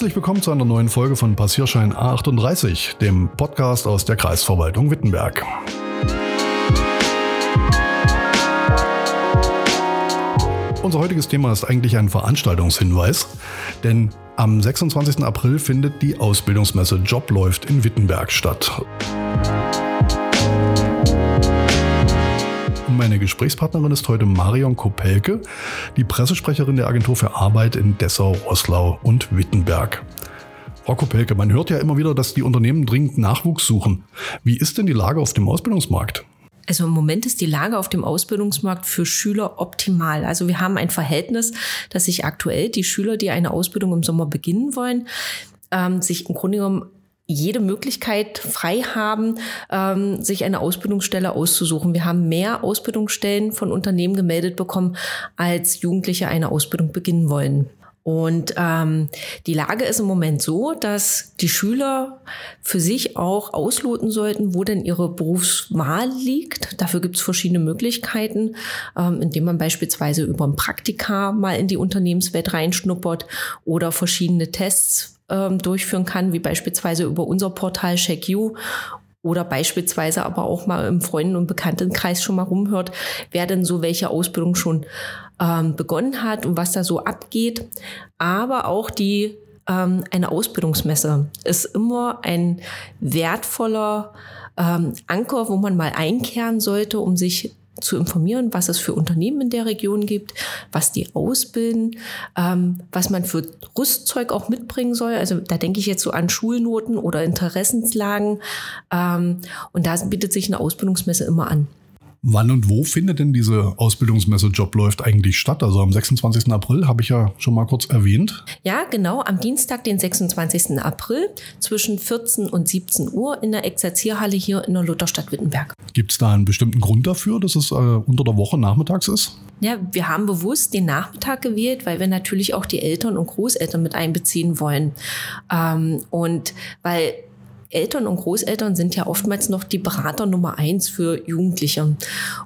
Herzlich willkommen zu einer neuen Folge von Passierschein A38, dem Podcast aus der Kreisverwaltung Wittenberg. Unser heutiges Thema ist eigentlich ein Veranstaltungshinweis, denn am 26. April findet die Ausbildungsmesse Job läuft in Wittenberg statt. Meine Gesprächspartnerin ist heute Marion Kopelke, die Pressesprecherin der Agentur für Arbeit in Dessau, Roßlau und Wittenberg. Frau Kopelke, man hört ja immer wieder, dass die Unternehmen dringend Nachwuchs suchen. Wie ist denn die Lage auf dem Ausbildungsmarkt? Also im Moment ist die Lage auf dem Ausbildungsmarkt für Schüler optimal. Also wir haben ein Verhältnis, dass sich aktuell die Schüler, die eine Ausbildung im Sommer beginnen wollen, ähm, sich im Grunde genommen jede Möglichkeit frei haben, ähm, sich eine Ausbildungsstelle auszusuchen. Wir haben mehr Ausbildungsstellen von Unternehmen gemeldet bekommen, als Jugendliche eine Ausbildung beginnen wollen. Und ähm, die Lage ist im Moment so, dass die Schüler für sich auch ausloten sollten, wo denn ihre Berufswahl liegt. Dafür gibt es verschiedene Möglichkeiten, ähm, indem man beispielsweise über ein Praktika mal in die Unternehmenswelt reinschnuppert oder verschiedene Tests ähm, durchführen kann, wie beispielsweise über unser Portal CheckU oder beispielsweise aber auch mal im Freunden- und Bekanntenkreis schon mal rumhört, wer denn so welche Ausbildung schon ähm, begonnen hat und was da so abgeht. Aber auch die ähm, eine Ausbildungsmesse ist immer ein wertvoller ähm, Anker, wo man mal einkehren sollte, um sich zu informieren, was es für Unternehmen in der Region gibt, was die ausbilden, ähm, was man für Rüstzeug auch mitbringen soll. Also da denke ich jetzt so an Schulnoten oder Interessenslagen. Ähm, und da bietet sich eine Ausbildungsmesse immer an. Wann und wo findet denn diese Ausbildungsmesse Job läuft eigentlich statt? Also am 26. April habe ich ja schon mal kurz erwähnt. Ja, genau, am Dienstag, den 26. April zwischen 14 und 17 Uhr in der Exerzierhalle hier in der Lutherstadt Wittenberg. Gibt es da einen bestimmten Grund dafür, dass es äh, unter der Woche nachmittags ist? Ja, wir haben bewusst den Nachmittag gewählt, weil wir natürlich auch die Eltern und Großeltern mit einbeziehen wollen. Ähm, und weil Eltern und Großeltern sind ja oftmals noch die Berater Nummer eins für Jugendliche.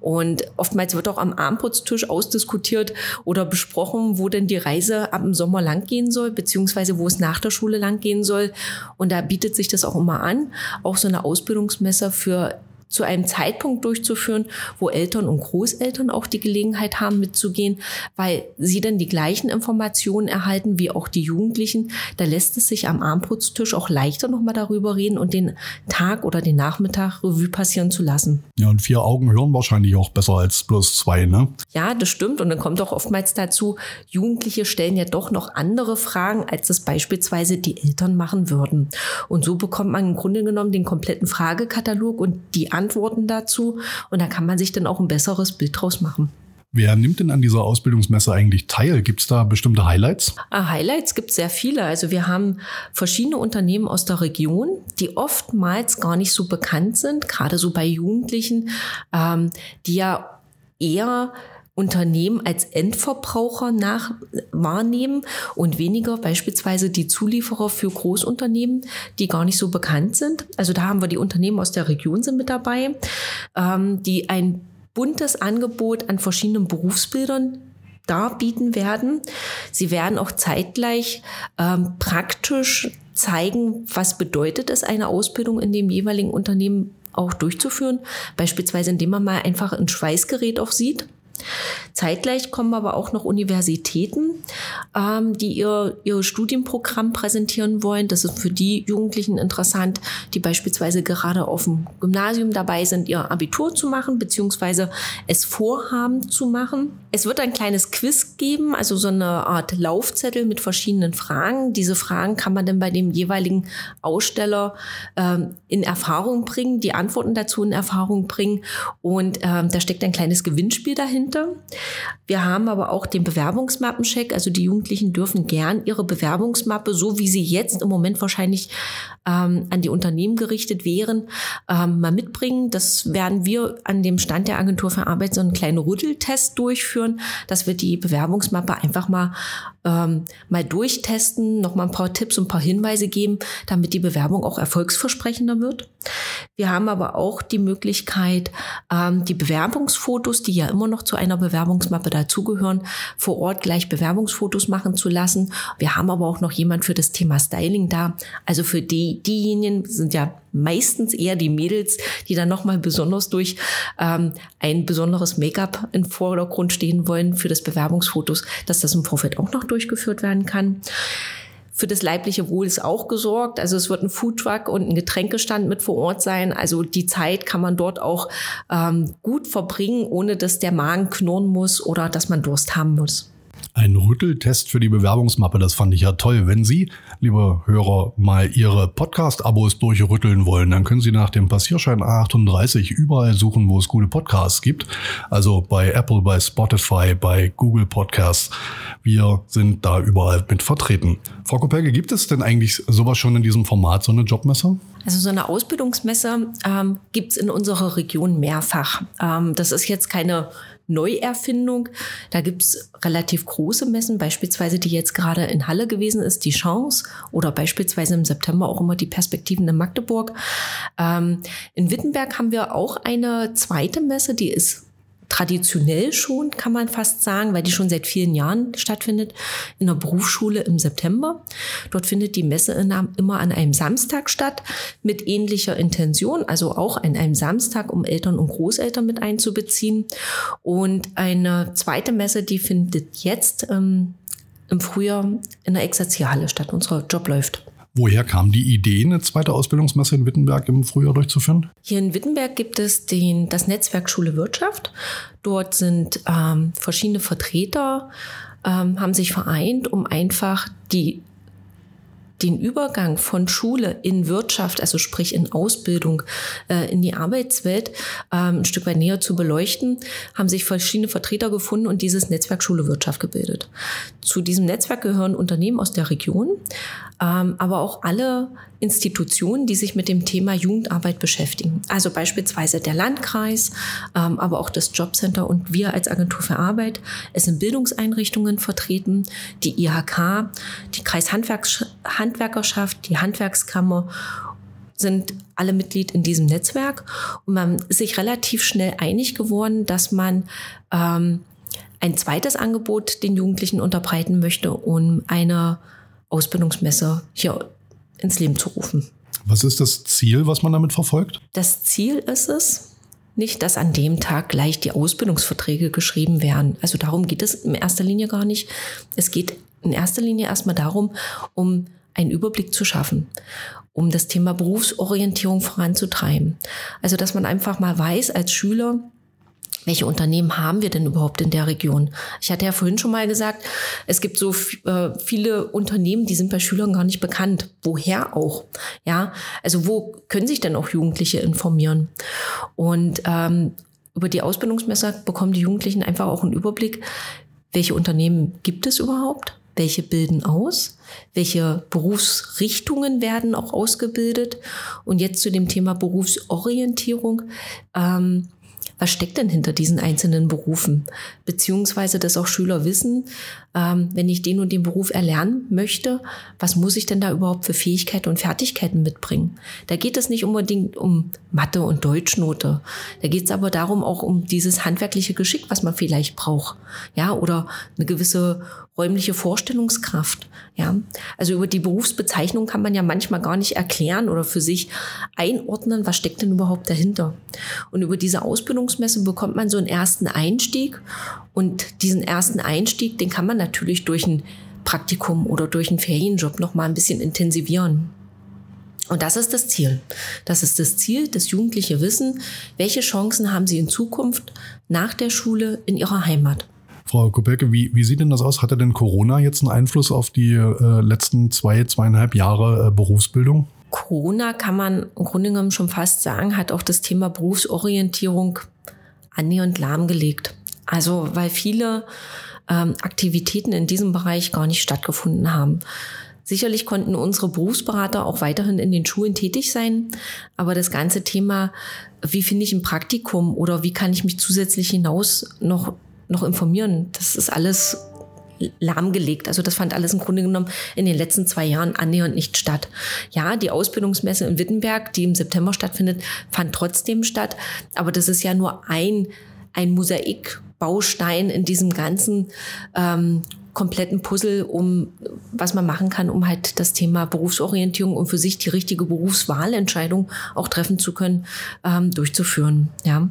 Und oftmals wird auch am Abendbrotstisch ausdiskutiert oder besprochen, wo denn die Reise ab dem Sommer lang gehen soll, beziehungsweise wo es nach der Schule lang gehen soll. Und da bietet sich das auch immer an, auch so eine Ausbildungsmesse für zu einem Zeitpunkt durchzuführen, wo Eltern und Großeltern auch die Gelegenheit haben mitzugehen, weil sie dann die gleichen Informationen erhalten wie auch die Jugendlichen. Da lässt es sich am Armbrutstisch auch leichter nochmal darüber reden und den Tag oder den Nachmittag Revue passieren zu lassen. Ja, und vier Augen hören wahrscheinlich auch besser als bloß zwei, ne? Ja, das stimmt. Und dann kommt auch oftmals dazu, Jugendliche stellen ja doch noch andere Fragen, als das beispielsweise die Eltern machen würden. Und so bekommt man im Grunde genommen den kompletten Fragekatalog und die Antworten Antworten dazu. Und da kann man sich dann auch ein besseres Bild draus machen. Wer nimmt denn an dieser Ausbildungsmesse eigentlich teil? Gibt es da bestimmte Highlights? Ah, Highlights gibt es sehr viele. Also wir haben verschiedene Unternehmen aus der Region, die oftmals gar nicht so bekannt sind, gerade so bei Jugendlichen, ähm, die ja eher Unternehmen als Endverbraucher nach wahrnehmen und weniger beispielsweise die Zulieferer für Großunternehmen, die gar nicht so bekannt sind. Also da haben wir die Unternehmen aus der Region sind mit dabei, ähm, die ein buntes Angebot an verschiedenen Berufsbildern darbieten werden. Sie werden auch zeitgleich ähm, praktisch zeigen, was bedeutet es, eine Ausbildung in dem jeweiligen Unternehmen auch durchzuführen. Beispielsweise, indem man mal einfach ein Schweißgerät auch sieht Zeitgleich kommen aber auch noch Universitäten, ähm, die ihr, ihr Studienprogramm präsentieren wollen. Das ist für die Jugendlichen interessant, die beispielsweise gerade auf dem Gymnasium dabei sind, ihr Abitur zu machen, beziehungsweise es vorhaben zu machen. Es wird ein kleines Quiz geben, also so eine Art Laufzettel mit verschiedenen Fragen. Diese Fragen kann man dann bei dem jeweiligen Aussteller ähm, in Erfahrung bringen, die Antworten dazu in Erfahrung bringen. Und ähm, da steckt ein kleines Gewinnspiel dahinter. Wir haben aber auch den Bewerbungsmappencheck. Also die Jugendlichen dürfen gern ihre Bewerbungsmappe, so wie sie jetzt im Moment wahrscheinlich ähm, an die Unternehmen gerichtet wären, ähm, mal mitbringen. Das werden wir an dem Stand der Agentur für Arbeit so einen kleinen Rütteltest durchführen, dass wir die Bewerbungsmappe einfach mal ähm, mal durchtesten, noch mal ein paar Tipps und ein paar Hinweise geben, damit die Bewerbung auch erfolgsversprechender wird. Wir haben aber auch die Möglichkeit, ähm, die Bewerbungsfotos, die ja immer noch zu einer Bewerbungsmappe dazugehören, vor Ort gleich Bewerbungsfotos machen zu lassen. Wir haben aber auch noch jemand für das Thema Styling da. Also für die, diejenigen sind ja meistens eher die Mädels, die dann nochmal besonders durch ähm, ein besonderes Make-up im Vordergrund stehen wollen für das Bewerbungsfotos, dass das im Vorfeld auch noch durchgeführt werden kann. Für das leibliche Wohl ist auch gesorgt. Also es wird ein Foodtruck und ein Getränkestand mit vor Ort sein. Also die Zeit kann man dort auch ähm, gut verbringen, ohne dass der Magen knurren muss oder dass man Durst haben muss. Ein Rütteltest für die Bewerbungsmappe, das fand ich ja toll. Wenn Sie, liebe Hörer, mal Ihre Podcast-Abos durchrütteln wollen, dann können Sie nach dem Passierschein A38 überall suchen, wo es gute Podcasts gibt. Also bei Apple, bei Spotify, bei Google Podcasts. Wir sind da überall mit vertreten. Frau Kopelke, gibt es denn eigentlich sowas schon in diesem Format, so eine Jobmesse? Also so eine Ausbildungsmesse ähm, gibt es in unserer Region mehrfach. Ähm, das ist jetzt keine Neuerfindung. Da gibt's relativ große Messen, beispielsweise die jetzt gerade in Halle gewesen ist, die Chance oder beispielsweise im September auch immer die Perspektiven in Magdeburg. Ähm, in Wittenberg haben wir auch eine zweite Messe, die ist traditionell schon, kann man fast sagen, weil die schon seit vielen Jahren stattfindet, in der Berufsschule im September. Dort findet die Messe immer an einem Samstag statt, mit ähnlicher Intention, also auch an einem Samstag, um Eltern und Großeltern mit einzubeziehen. Und eine zweite Messe, die findet jetzt ähm, im Frühjahr in der Exerzierhalle statt. Unser Job läuft. Woher kam die Idee, eine zweite Ausbildungsmesse in Wittenberg im Frühjahr durchzuführen? Hier in Wittenberg gibt es den, das Netzwerk Schule Wirtschaft. Dort sind ähm, verschiedene Vertreter, ähm, haben sich vereint, um einfach die den Übergang von Schule in Wirtschaft, also sprich in Ausbildung, äh, in die Arbeitswelt ähm, ein Stück weit näher zu beleuchten, haben sich verschiedene Vertreter gefunden und dieses Netzwerk Schule Wirtschaft gebildet. Zu diesem Netzwerk gehören Unternehmen aus der Region, ähm, aber auch alle Institutionen, die sich mit dem Thema Jugendarbeit beschäftigen. Also beispielsweise der Landkreis, ähm, aber auch das Jobcenter und wir als Agentur für Arbeit. Es sind Bildungseinrichtungen vertreten, die IHK, die Kreishandwerkerschaft, die Handwerkskammer sind alle Mitglied in diesem Netzwerk und man ist sich relativ schnell einig geworden, dass man ähm, ein zweites Angebot den Jugendlichen unterbreiten möchte, um eine Ausbildungsmesse hier ins Leben zu rufen. Was ist das Ziel, was man damit verfolgt? Das Ziel ist es, nicht, dass an dem Tag gleich die Ausbildungsverträge geschrieben werden. Also darum geht es in erster Linie gar nicht. Es geht in erster Linie erstmal darum, um einen Überblick zu schaffen, um das Thema Berufsorientierung voranzutreiben. Also dass man einfach mal weiß als Schüler, welche Unternehmen haben wir denn überhaupt in der Region? Ich hatte ja vorhin schon mal gesagt, es gibt so äh, viele Unternehmen, die sind bei Schülern gar nicht bekannt. Woher auch? Ja, also wo können sich denn auch Jugendliche informieren? Und ähm, über die Ausbildungsmesser bekommen die Jugendlichen einfach auch einen Überblick, welche Unternehmen gibt es überhaupt? Welche bilden aus? Welche Berufsrichtungen werden auch ausgebildet? Und jetzt zu dem Thema Berufsorientierung. Ähm, was steckt denn hinter diesen einzelnen Berufen? Beziehungsweise, dass auch Schüler wissen, ähm, wenn ich den und den Beruf erlernen möchte, was muss ich denn da überhaupt für Fähigkeiten und Fertigkeiten mitbringen? Da geht es nicht unbedingt um Mathe und Deutschnote. Da geht es aber darum auch um dieses handwerkliche Geschick, was man vielleicht braucht. Ja, oder eine gewisse räumliche Vorstellungskraft. Ja, also über die Berufsbezeichnung kann man ja manchmal gar nicht erklären oder für sich einordnen, was steckt denn überhaupt dahinter. Und über diese Ausbildungsmesse bekommt man so einen ersten Einstieg und diesen ersten Einstieg, den kann man natürlich durch ein Praktikum oder durch einen Ferienjob noch mal ein bisschen intensivieren. Und das ist das Ziel. Das ist das Ziel, dass Jugendliche wissen, welche Chancen haben sie in Zukunft nach der Schule in ihrer Heimat. Frau Kopelke, wie, wie sieht denn das aus? Hatte denn Corona jetzt einen Einfluss auf die äh, letzten zwei, zweieinhalb Jahre äh, Berufsbildung? Corona kann man im Grunde genommen schon fast sagen, hat auch das Thema Berufsorientierung annähernd lahmgelegt. Also weil viele ähm, Aktivitäten in diesem Bereich gar nicht stattgefunden haben. Sicherlich konnten unsere Berufsberater auch weiterhin in den Schulen tätig sein, aber das ganze Thema, wie finde ich ein Praktikum oder wie kann ich mich zusätzlich hinaus noch, noch informieren, das ist alles lahmgelegt. Also das fand alles im Grunde genommen in den letzten zwei Jahren annähernd nicht statt. Ja, die Ausbildungsmesse in Wittenberg, die im September stattfindet, fand trotzdem statt. Aber das ist ja nur ein, ein Mosaikbaustein in diesem ganzen ähm, kompletten Puzzle, um was man machen kann, um halt das Thema Berufsorientierung und für sich die richtige Berufswahlentscheidung auch treffen zu können, ähm, durchzuführen. Ja.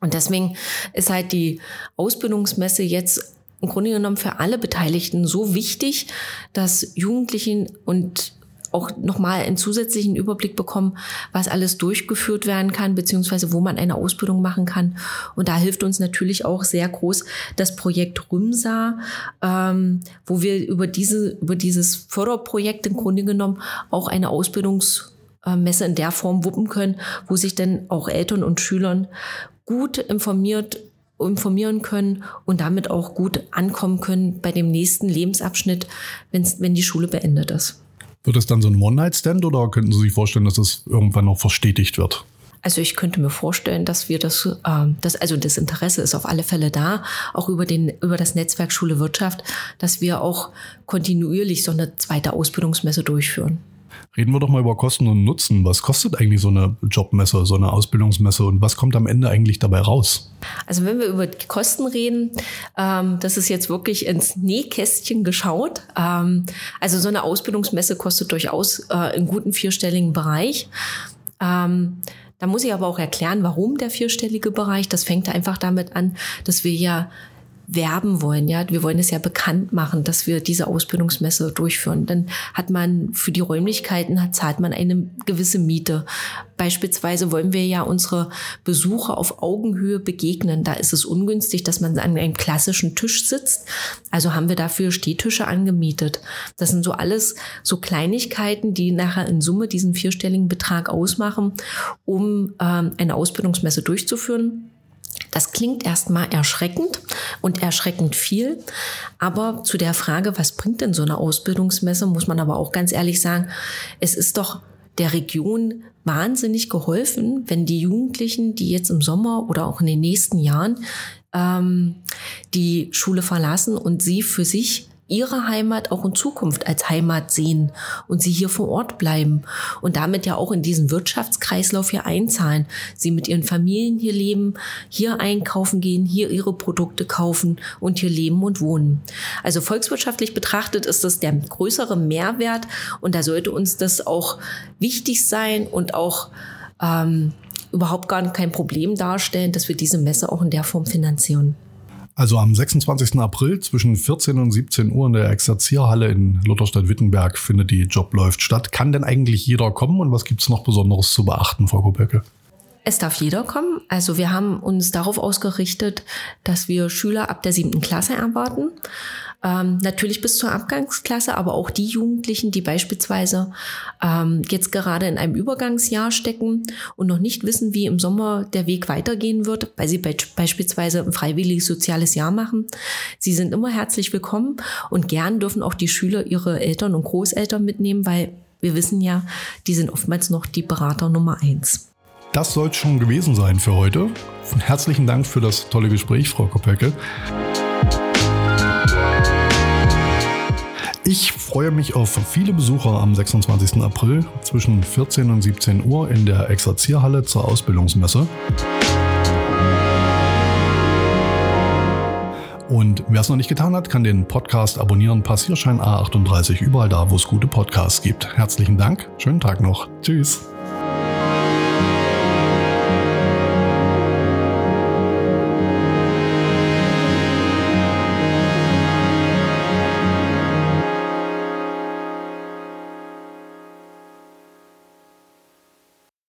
Und deswegen ist halt die Ausbildungsmesse jetzt im Grunde genommen für alle Beteiligten so wichtig, dass Jugendlichen und auch nochmal einen zusätzlichen Überblick bekommen, was alles durchgeführt werden kann, beziehungsweise wo man eine Ausbildung machen kann. Und da hilft uns natürlich auch sehr groß das Projekt Rümsa, ähm, wo wir über, diese, über dieses Förderprojekt im Grunde genommen auch eine Ausbildungsmesse in der Form wuppen können, wo sich dann auch Eltern und Schülern gut informiert informieren können und damit auch gut ankommen können bei dem nächsten Lebensabschnitt, wenn's, wenn die Schule beendet ist. Wird es dann so ein One-Night-Stand oder könnten Sie sich vorstellen, dass das irgendwann noch verstetigt wird? Also ich könnte mir vorstellen, dass wir das, äh, das, also das Interesse ist auf alle Fälle da, auch über den, über das Netzwerk Schule Wirtschaft, dass wir auch kontinuierlich so eine zweite Ausbildungsmesse durchführen. Reden wir doch mal über Kosten und Nutzen. Was kostet eigentlich so eine Jobmesse, so eine Ausbildungsmesse und was kommt am Ende eigentlich dabei raus? Also wenn wir über Kosten reden, ähm, das ist jetzt wirklich ins Nähkästchen geschaut. Ähm, also so eine Ausbildungsmesse kostet durchaus äh, einen guten vierstelligen Bereich. Ähm, da muss ich aber auch erklären, warum der vierstellige Bereich. Das fängt einfach damit an, dass wir ja werben wollen. Ja, wir wollen es ja bekannt machen, dass wir diese Ausbildungsmesse durchführen. Dann hat man für die Räumlichkeiten hat, zahlt man eine gewisse Miete. Beispielsweise wollen wir ja unsere Besucher auf Augenhöhe begegnen. Da ist es ungünstig, dass man an einem klassischen Tisch sitzt. Also haben wir dafür Stehtische angemietet. Das sind so alles so Kleinigkeiten, die nachher in Summe diesen vierstelligen Betrag ausmachen, um ähm, eine Ausbildungsmesse durchzuführen. Das klingt erstmal erschreckend und erschreckend viel. Aber zu der Frage, was bringt denn so eine Ausbildungsmesse, muss man aber auch ganz ehrlich sagen, es ist doch der Region wahnsinnig geholfen, wenn die Jugendlichen, die jetzt im Sommer oder auch in den nächsten Jahren ähm, die Schule verlassen und sie für sich ihre Heimat auch in Zukunft als Heimat sehen und sie hier vor Ort bleiben und damit ja auch in diesen Wirtschaftskreislauf hier einzahlen. Sie mit ihren Familien hier leben, hier einkaufen gehen, hier ihre Produkte kaufen und hier leben und wohnen. Also volkswirtschaftlich betrachtet ist das der größere Mehrwert und da sollte uns das auch wichtig sein und auch ähm, überhaupt gar kein Problem darstellen, dass wir diese Messe auch in der Form finanzieren. Also am 26. April zwischen 14 und 17 Uhr in der Exerzierhalle in Lutherstadt-Wittenberg findet die Job läuft statt. Kann denn eigentlich jeder kommen und was gibt es noch Besonderes zu beachten, Frau Kopecke? Es darf jeder kommen. Also wir haben uns darauf ausgerichtet, dass wir Schüler ab der siebten Klasse erwarten. Ähm, natürlich bis zur Abgangsklasse, aber auch die Jugendlichen, die beispielsweise ähm, jetzt gerade in einem Übergangsjahr stecken und noch nicht wissen, wie im Sommer der Weg weitergehen wird, weil sie be beispielsweise ein freiwilliges soziales Jahr machen. Sie sind immer herzlich willkommen und gern dürfen auch die Schüler ihre Eltern und Großeltern mitnehmen, weil wir wissen ja, die sind oftmals noch die Berater Nummer eins. Das soll es schon gewesen sein für heute. Herzlichen Dank für das tolle Gespräch, Frau Kopecke. Ich freue mich auf viele Besucher am 26. April zwischen 14 und 17 Uhr in der Exerzierhalle zur Ausbildungsmesse. Und wer es noch nicht getan hat, kann den Podcast abonnieren. Passierschein A38 überall da, wo es gute Podcasts gibt. Herzlichen Dank. Schönen Tag noch. Tschüss.